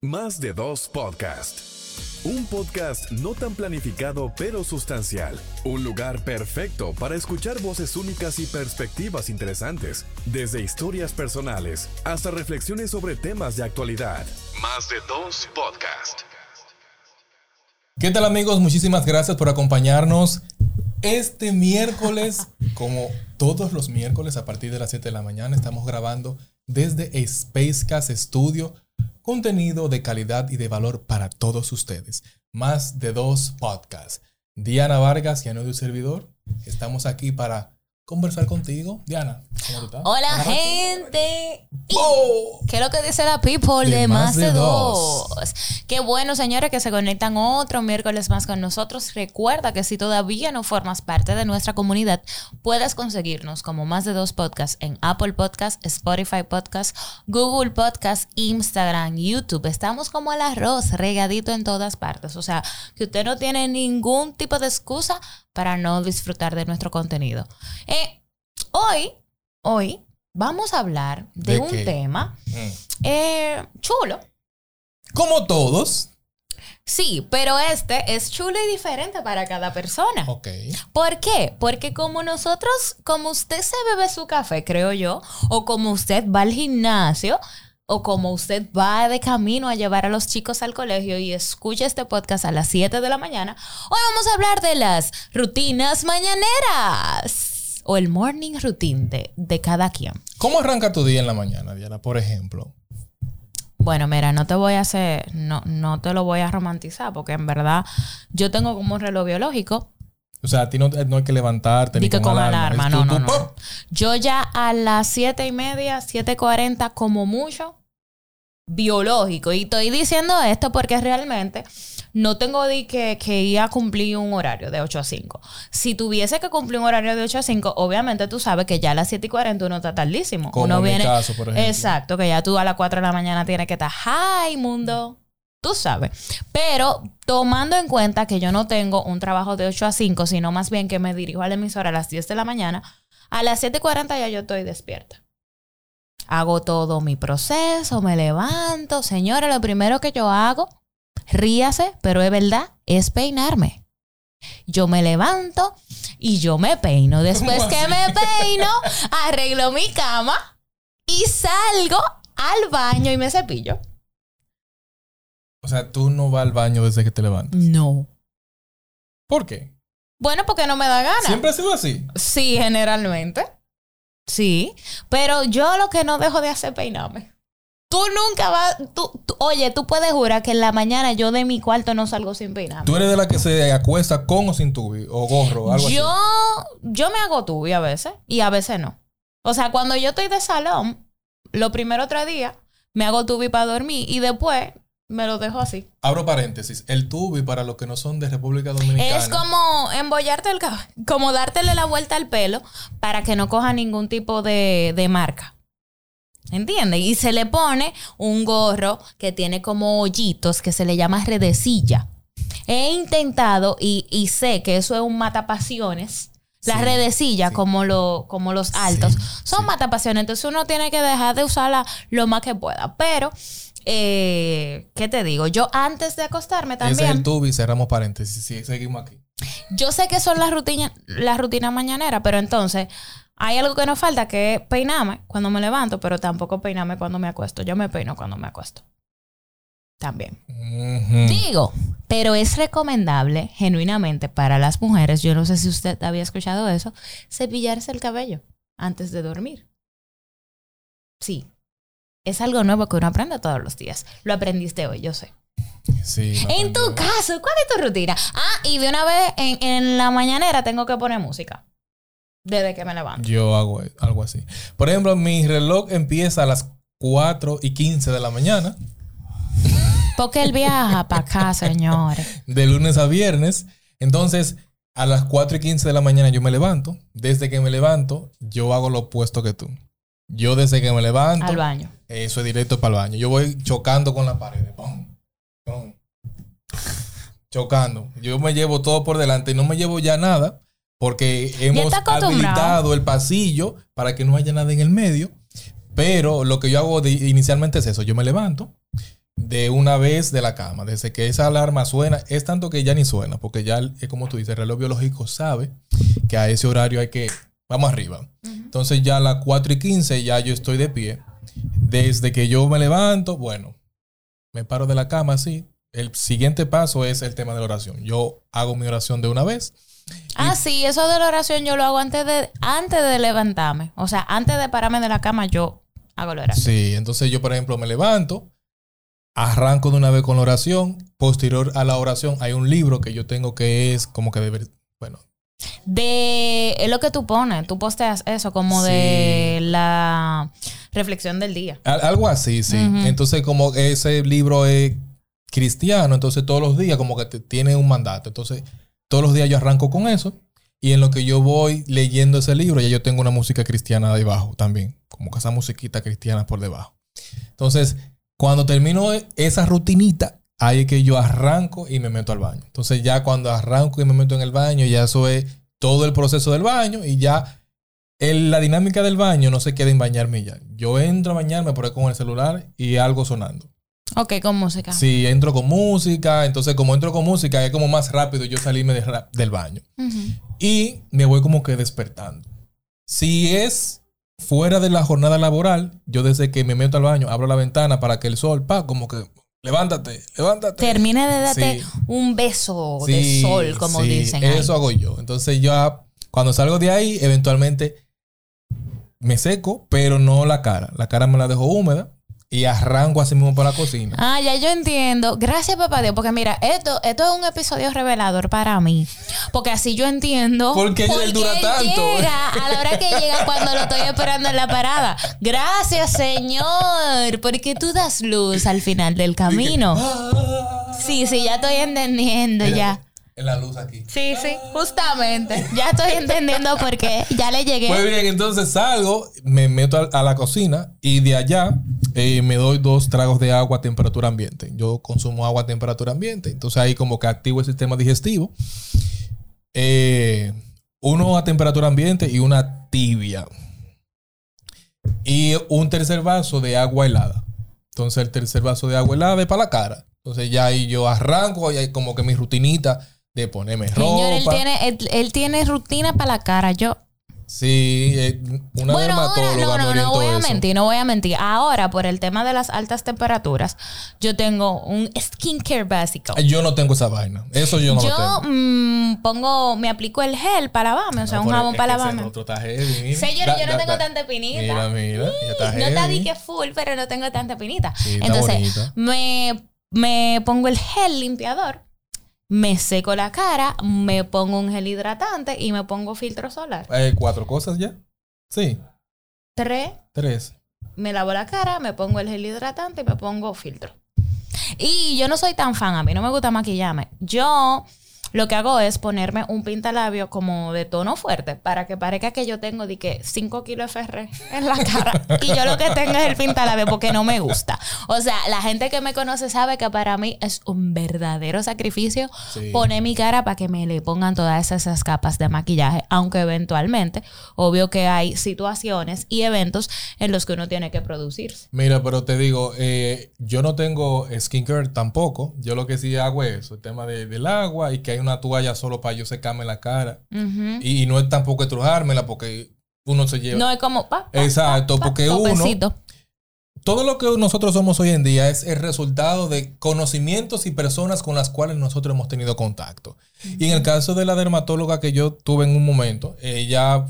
Más de dos podcast. Un podcast no tan planificado pero sustancial. Un lugar perfecto para escuchar voces únicas y perspectivas interesantes, desde historias personales hasta reflexiones sobre temas de actualidad. Más de dos podcast. ¿Qué tal amigos? Muchísimas gracias por acompañarnos este miércoles, como todos los miércoles a partir de las 7 de la mañana, estamos grabando desde Spacecast Studio contenido de calidad y de valor para todos ustedes. Más de dos podcasts. Diana Vargas y Anodio Servidor, estamos aquí para conversar contigo. Diana, ¿cómo tú estás? Hola, gente. ¡Oh! ¿Qué es lo que dice la people de, más, de, dos? Qué bueno, señores, que se conectan otro miércoles más con nosotros. Recuerda que si todavía no formas parte de nuestra comunidad, puedes conseguirnos como más de dos podcasts en Apple Podcasts, Spotify Podcasts, Google Podcasts, Instagram, YouTube. Estamos como el arroz, regadito en todas partes. O sea, que usted no tiene ningún tipo de excusa para no disfrutar de nuestro contenido. Eh, hoy, hoy vamos a hablar de, un tema mm. eh, chulo. Como todos. Sí, pero este es chulo y diferente para cada persona. Ok. ¿Por qué? Porque como nosotros, como usted se bebe su café, creo yo, o como usted va al gimnasio, o como usted va de camino a llevar a los chicos al colegio y escucha este podcast a las 7 de la mañana, hoy vamos a hablar de las rutinas mañaneras o el morning routine de, cada quien. ¿Cómo arranca tu día en la mañana, Diana, por ejemplo? Bueno, mira, no te voy a hacer, no, no te lo voy a romantizar porque en verdad yo tengo como un reloj biológico o sea, a ti no, hay que levantarte ni, con, alarma. No, no, no. Yo ya a las siete y media, 7.40 como mucho, biológico. Y estoy diciendo esto porque realmente no tengo que, que ir a cumplir un horario de 8 a 5. Si tuviese que cumplir un horario de 8 a 5, obviamente tú sabes que ya a las 7 y 40 uno está tardísimo. Como uno en viene. Mi caso, por ejemplo. Exacto, que ya tú a las 4 de la mañana tienes que estar. ¡Hi, mundo! Tú sabes. Pero tomando en cuenta que yo no tengo un trabajo de 8 a 5, sino más bien que me dirijo a la emisora a las 10 de la mañana, a las 7.40 ya yo estoy despierta. Hago todo mi proceso, me levanto. Señora, lo primero que yo hago, ríase, pero es verdad, es peinarme. Yo me levanto y yo me peino. Después que me peino, arreglo mi cama y salgo al baño y me cepillo. O sea, tú no vas al baño desde que te levantas. No. ¿Por qué? Bueno, porque no me da ganas. ¿Siempre ha sido así? Sí, generalmente. Sí. Pero yo lo que no dejo de hacer peinarme. Tú nunca vas. Tú, oye, tú puedes jurar que en la mañana yo de mi cuarto no salgo sin peinarme. ¿Tú eres de la que se acuesta con o sin tubi? O gorro, algo yo, así. Yo me hago tubi a veces y a veces no. O sea, cuando yo estoy de salón, los primeros tres días me hago tubi para dormir y después me lo dejo así. Abro paréntesis. El tubi, para los que no son de República Dominicana. Es como embollarte el cabello, como dártele la vuelta al pelo para que no coja ningún tipo de, de marca. ¿Entiendes? Y se le pone un gorro que tiene como hoyitos que se le llama redecilla. He intentado y, y sé que eso es un matapasiones. Las redecillas, como, lo, como los altos, son matapasiones. Entonces uno tiene que dejar de usarla lo más que pueda. Pero eh, ¿qué te digo? Yo antes de acostarme también. Ese es el tubi, cerramos paréntesis. Sí, seguimos aquí. Yo sé que son las rutinas, las rutinas mañaneras, pero entonces hay algo que nos falta que es peinarme cuando me levanto, pero tampoco peinarme cuando me acuesto. Yo me peino cuando me acuesto. También. Digo, pero es recomendable, genuinamente, para las mujeres, yo no sé si usted había escuchado eso, cepillarse el cabello antes de dormir. Sí, es algo nuevo que uno aprende todos los días. Lo aprendiste hoy, yo sé. Sí. En tu caso, ¿cuál es tu rutina? Ah, y de una vez en, la mañanera tengo que poner música. Desde que me levanto. Yo hago algo así. Por ejemplo, mi reloj empieza a las 4 y 15 de la mañana. Porque él viaja para acá, señores. De lunes a viernes. Entonces, a las 4 y 15 de la mañana yo me levanto. Desde que me levanto, yo hago lo opuesto que tú. Yo desde que me levanto. Al baño. Eso es directo para el baño. Yo voy chocando con la pared. Chocando. Yo me llevo todo por delante y no me llevo ya nada porque hemos habilitado el pasillo para que no haya nada en el medio. Pero lo que yo hago inicialmente es eso. Yo me levanto, de una vez de la cama. Desde que esa alarma suena, es tanto que ya ni suena, porque ya, es como tú dices, el reloj biológico sabe que a ese horario hay que, vamos arriba. Entonces ya a las 4 y 15 ya yo estoy de pie. Desde que yo me levanto, bueno, me paro de la cama así. El siguiente paso es el tema de la oración. Yo hago mi oración de una vez. Ah, sí, eso de la oración yo lo hago antes de, antes de levantarme. O sea, antes de pararme de la cama, yo hago la oración. Sí, entonces yo, por ejemplo, me levanto, arranco de una vez con la oración. Posterior a la oración, hay un libro que yo tengo que es como que de, bueno. De lo que tú pones, tú posteas eso, como de la reflexión del día. algo así, sí. Entonces, como ese libro es cristiano, entonces todos los días como que tiene un mandato. Entonces, todos los días yo arranco con eso. Y en lo que yo voy leyendo ese libro, ya yo tengo una música cristiana debajo también, como que esa musiquita cristiana por debajo. Entonces, cuando termino esa rutinita, ahí es que yo arranco y me meto al baño. Entonces, ya cuando arranco y me meto en el baño, ya eso es todo el proceso del baño y ya la dinámica del baño no se queda en bañarme ya. Yo entro a bañarme por ahí con el celular y algo sonando. Ok, con música. Sí, entro con música. Entonces, como entro con música, es como más rápido yo salirme del baño. Y me voy como que despertando. Si es fuera de la jornada laboral, yo desde que me meto al baño, abro la ventana para que el sol, pa, como que levántate, levántate. Termine de darte un beso de sol, como dicen. Eso hago yo. Entonces, ya cuando salgo de ahí, eventualmente me seco, pero no la cara. La cara me la dejo húmeda y arranco así mismo para la cocina. Ah, ya yo entiendo. Gracias, papá Dios, porque mira, esto, esto es un episodio revelador para mí. Porque así yo entiendo. Porque él dura tanto. Llega a la hora que llega cuando lo estoy esperando en la parada. Gracias, Señor, porque tú das luz al final del camino. Ah". Sí, sí, ya estoy entendiendo ya en la luz aquí. Sí, sí, justamente. Ya estoy entendiendo por qué. Ya le llegué. Muy bien, entonces salgo, me meto a, la cocina y de allá eh, me doy dos tragos de agua a temperatura ambiente. Yo consumo agua a temperatura ambiente. Entonces ahí como que activo el sistema digestivo. Eh, uno a temperatura ambiente y una tibia. Y un tercer vaso de agua helada. Entonces el tercer vaso de agua helada es para la cara. Entonces ya ahí yo arranco y hay como que mi rutinita de ponerme ropa. Señor, él tiene, él, tiene rutina para la cara. Yo. Sí, eh, una bueno, dermatóloga no, no, no voy a mentir, no voy a mentir. Ahora, por el tema de las altas temperaturas, yo tengo un skincare básico. Yo no tengo esa vaina. Eso yo no yo, lo tengo. Yo mm, pongo, me aplico el gel para lavarme, o sea, un jabón para lavarme. Otro está heavy, Señor, yo no tengo tanta pinita. Mira, mira, ya está No está di que full, pero no tengo tanta pinita. Entonces, me, me pongo el gel limpiador me seco la cara, me pongo un gel hidratante y me pongo filtro solar. Eh, ¿Cuatro cosas ya? Sí. Tres. Tres. Me lavo la cara, me pongo el gel hidratante y me pongo filtro. Y yo no soy tan fan, a mí no me gusta maquillarme. Yo lo que hago es ponerme un pintalabio como de tono fuerte para que parezca que yo tengo de que 5 kilos de FR en la cara y yo lo que tengo es el pintalabio porque no me gusta. O sea, la gente que me conoce sabe que para mí es un verdadero sacrificio poner mi cara para que me le pongan todas esas capas de maquillaje, aunque eventualmente, obvio que hay situaciones y eventos en los que uno tiene que producirse. Mira, pero te digo, eh, yo no tengo skincare tampoco. Yo lo que sí hago es el tema del agua y que hay una toalla solo para yo secarme la cara. y, no es tampoco estrujármela porque uno se lleva. No es como. Exacto, porque uno. Todo lo que nosotros somos hoy en día es el resultado de conocimientos y personas con las cuales nosotros hemos tenido contacto. Y en el caso de la dermatóloga que yo tuve en un momento, ella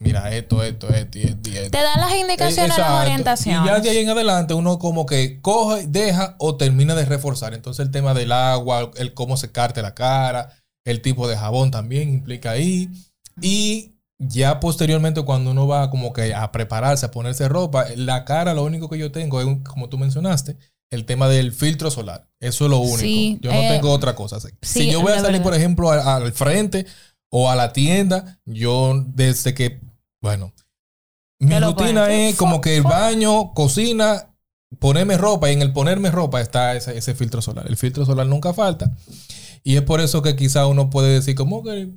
mira esto, esto, esto y esto, Te dan las indicaciones, las orientaciones. Y ya de ahí en adelante uno como que coge, deja o termina de reforzar. Entonces el tema del agua, el cómo secarte la cara, el tipo de jabón también implica ahí. Y ya posteriormente cuando uno va como que a prepararse, a ponerse ropa, la cara lo único que yo tengo es, como tú mencionaste, el tema del filtro solar. Eso es lo único. yo no eh, tengo otra cosa. si yo voy a salir, por ejemplo, al frente o a la tienda, yo desde que bueno, mi rutina es como que el baño, cocina, ponerme ropa y en el ponerme ropa está ese, filtro solar. El filtro solar nunca falta. Y es por eso que quizá uno puede decir como que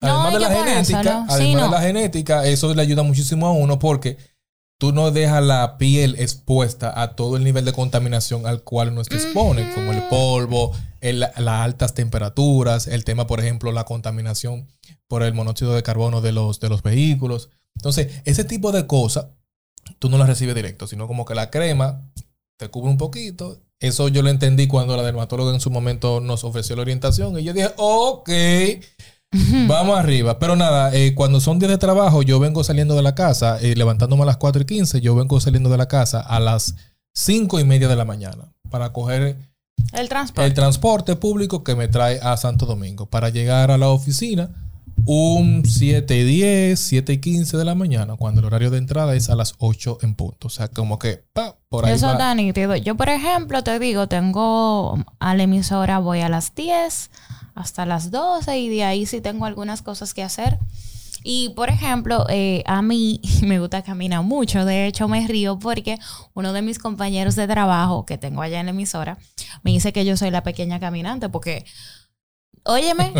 además de la genética, además de la genética, eso le ayuda muchísimo a uno porque tú no dejas la piel expuesta a todo el nivel de contaminación al cual uno se expone, como el polvo, las altas temperaturas, el tema, por ejemplo, la contaminación por el monóxido de carbono de los, de los vehículos. Entonces, ese tipo de cosas, tú no las recibes directo, sino como que la crema te cubre un poquito. Eso yo lo entendí cuando la dermatóloga en su momento nos ofreció la orientación y yo dije, ok, Vamos arriba. Pero nada, eh, cuando son días de trabajo, yo vengo saliendo de la casa, eh, levantándome a las 4 y 15, yo vengo saliendo de la casa a las 5 y media de la mañana para coger el transporte. el transporte público que me trae a Santo Domingo. Para llegar a la oficina un 7 y 10, 7 y 15 de la mañana, cuando el horario de entrada es a las 8 en punto. O sea, como que, pa, por ahí. Eso está nítido. Yo, por ejemplo, te digo, tengo a la emisora, voy a las 10 hasta las 12 y de ahí sí tengo algunas cosas que hacer. Y por ejemplo, eh, a mí me gusta caminar mucho. De hecho, me río porque uno de mis compañeros de trabajo que tengo allá en la emisora me dice que yo soy la pequeña caminante porque, óyeme,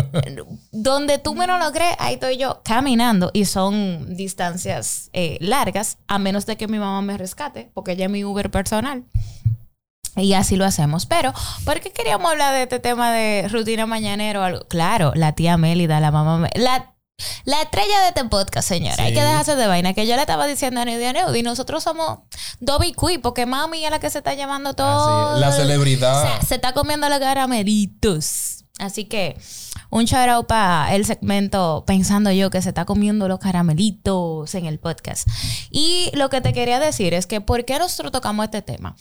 donde tú menos lo crees, ahí estoy yo caminando y son distancias eh, largas, a menos de que mi mamá me rescate, porque ella es mi Uber personal. Y así lo hacemos. Pero, ¿por qué queríamos hablar de este tema de rutina mañanero? Claro, la tía Mélida, la mamá... La, la estrella de este podcast, señora. Hay que dejarse de vaina. Que yo le estaba diciendo a Neudy y nosotros somos Dobby Cui, porque mami es la que se está llevando todo. la celebridad. se está comiendo los caramelitos. Así que un shout out para el segmento Pensando yo que se está comiendo los caramelitos en el podcast. Y lo que te quería decir es que, ¿por qué nosotros tocamos este tema?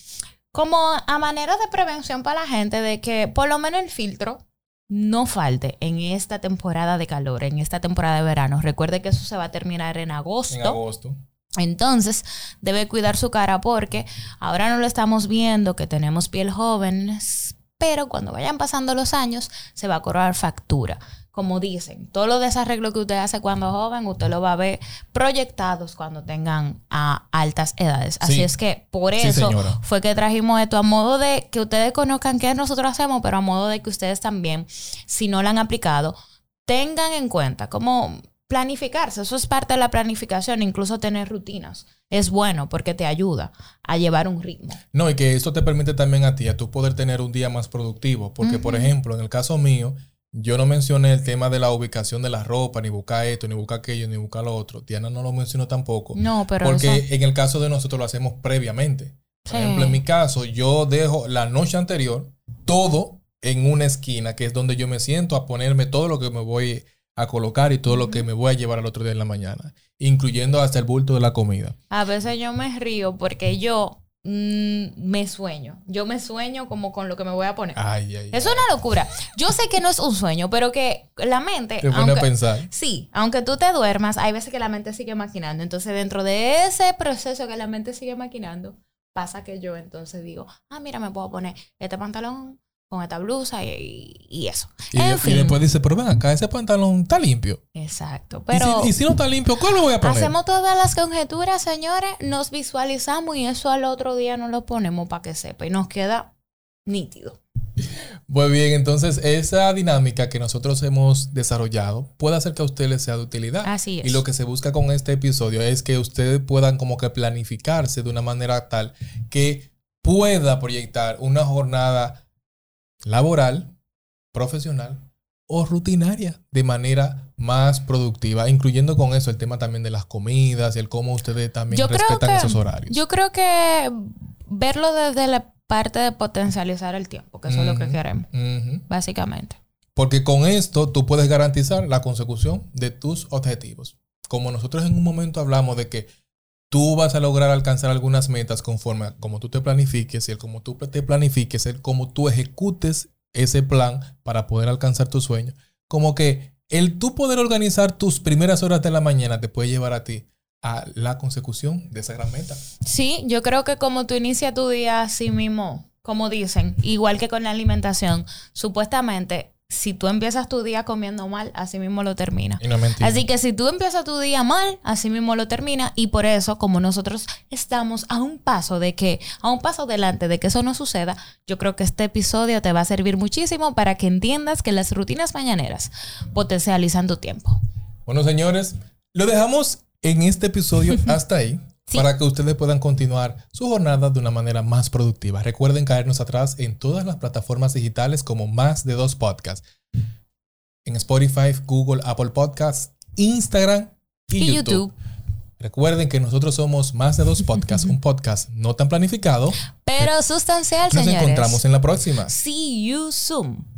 como a manera de prevención para la gente de que por lo menos el filtro no falte en esta temporada de calor, en esta temporada de verano. Recuerde que eso se va a terminar en agosto. En agosto. Entonces, debe cuidar su cara porque ahora no lo estamos viendo, que tenemos piel joven, pero cuando vayan pasando los años se va a cobrar factura. Como dicen, todos los desarreglos que usted hace cuando joven, usted lo va a ver proyectados cuando tengan a altas edades. Así es que por eso fue que trajimos esto a modo de que ustedes conozcan qué nosotros hacemos, pero a modo de que ustedes también, si no lo han aplicado, tengan en cuenta cómo planificarse. Eso es parte de la planificación, incluso tener rutinas. Es bueno porque te ayuda a llevar un ritmo. No, y que eso te permite también a ti, a tú poder tener un día más productivo. Porque, por ejemplo, en el caso mío, yo no mencioné el tema de la ubicación de la ropa, ni buscar esto, ni buscar aquello, ni buscar lo otro. Diana no lo mencionó tampoco. No, pero. Porque en el caso de nosotros lo hacemos previamente. Por ejemplo, en mi caso, yo dejo la noche anterior todo en una esquina, que es donde yo me siento a ponerme todo lo que me voy a colocar y todo lo que me voy a llevar al otro día en la mañana, incluyendo hasta el bulto de la comida. A veces yo me río porque yo Mm, me sueño. Yo me sueño como con lo que me voy a poner. es una locura. Yo sé que no es un sueño, pero que la mente. Te pone a pensar. Sí, aunque tú te duermas, hay veces que la mente sigue maquinando. Entonces, dentro de ese proceso que la mente sigue maquinando, pasa que yo entonces digo, ah, mira, me puedo poner este pantalón con esta blusa y, eso. Y, después dice, pero ven acá, ese pantalón está limpio. Exacto. Pero ¿Y si, no está limpio, ¿cuál lo voy a poner? Hacemos todas las conjeturas, señores, nos visualizamos y eso al otro día nos lo ponemos para que sepa y nos queda nítido. Muy bien, entonces esa dinámica que nosotros hemos desarrollado puede hacer que a ustedes les sea de utilidad. Así es. Y lo que se busca con este episodio es que ustedes puedan como que planificarse de una manera tal que pueda proyectar una jornada laboral, profesional o rutinaria de manera más productiva, incluyendo con eso el tema también de las comidas y el cómo ustedes también respetan esos horarios. Yo creo que verlo desde la parte de potencializar el tiempo, que eso es lo que queremos, básicamente. Porque con esto tú puedes garantizar la consecución de tus objetivos. Como nosotros en un momento hablamos de que tú vas a lograr alcanzar algunas metas conforme a tú te planifiques y el cómo tú te planifiques, el cómo tú ejecutes ese plan para poder alcanzar tu sueño. Como que el tú poder organizar tus primeras horas de la mañana te puede llevar a ti a la consecución de esa gran meta. Sí, yo creo que como tú inicias tu día así mismo, como dicen, igual que con la alimentación, supuestamente si tú empiezas tu día comiendo mal, así mismo lo termina. así que si tú empiezas tu día mal, así mismo lo termina. Y por eso, como nosotros estamos a un paso de que, a un paso delante de que eso no suceda, yo creo que este episodio te va a servir muchísimo para que entiendas que las rutinas mañaneras potencializan tu tiempo. Bueno, señores, lo dejamos en este episodio hasta ahí. Para que ustedes puedan continuar su jornada de una manera más productiva. Recuerden caernos atrás en todas las plataformas digitales como más de dos podcasts. En Spotify, Google, Apple Podcasts, Instagram y, YouTube. Recuerden que nosotros somos más de dos podcasts, un podcast no tan planificado, pero sustancial, señores. Nos encontramos en la próxima. See you soon.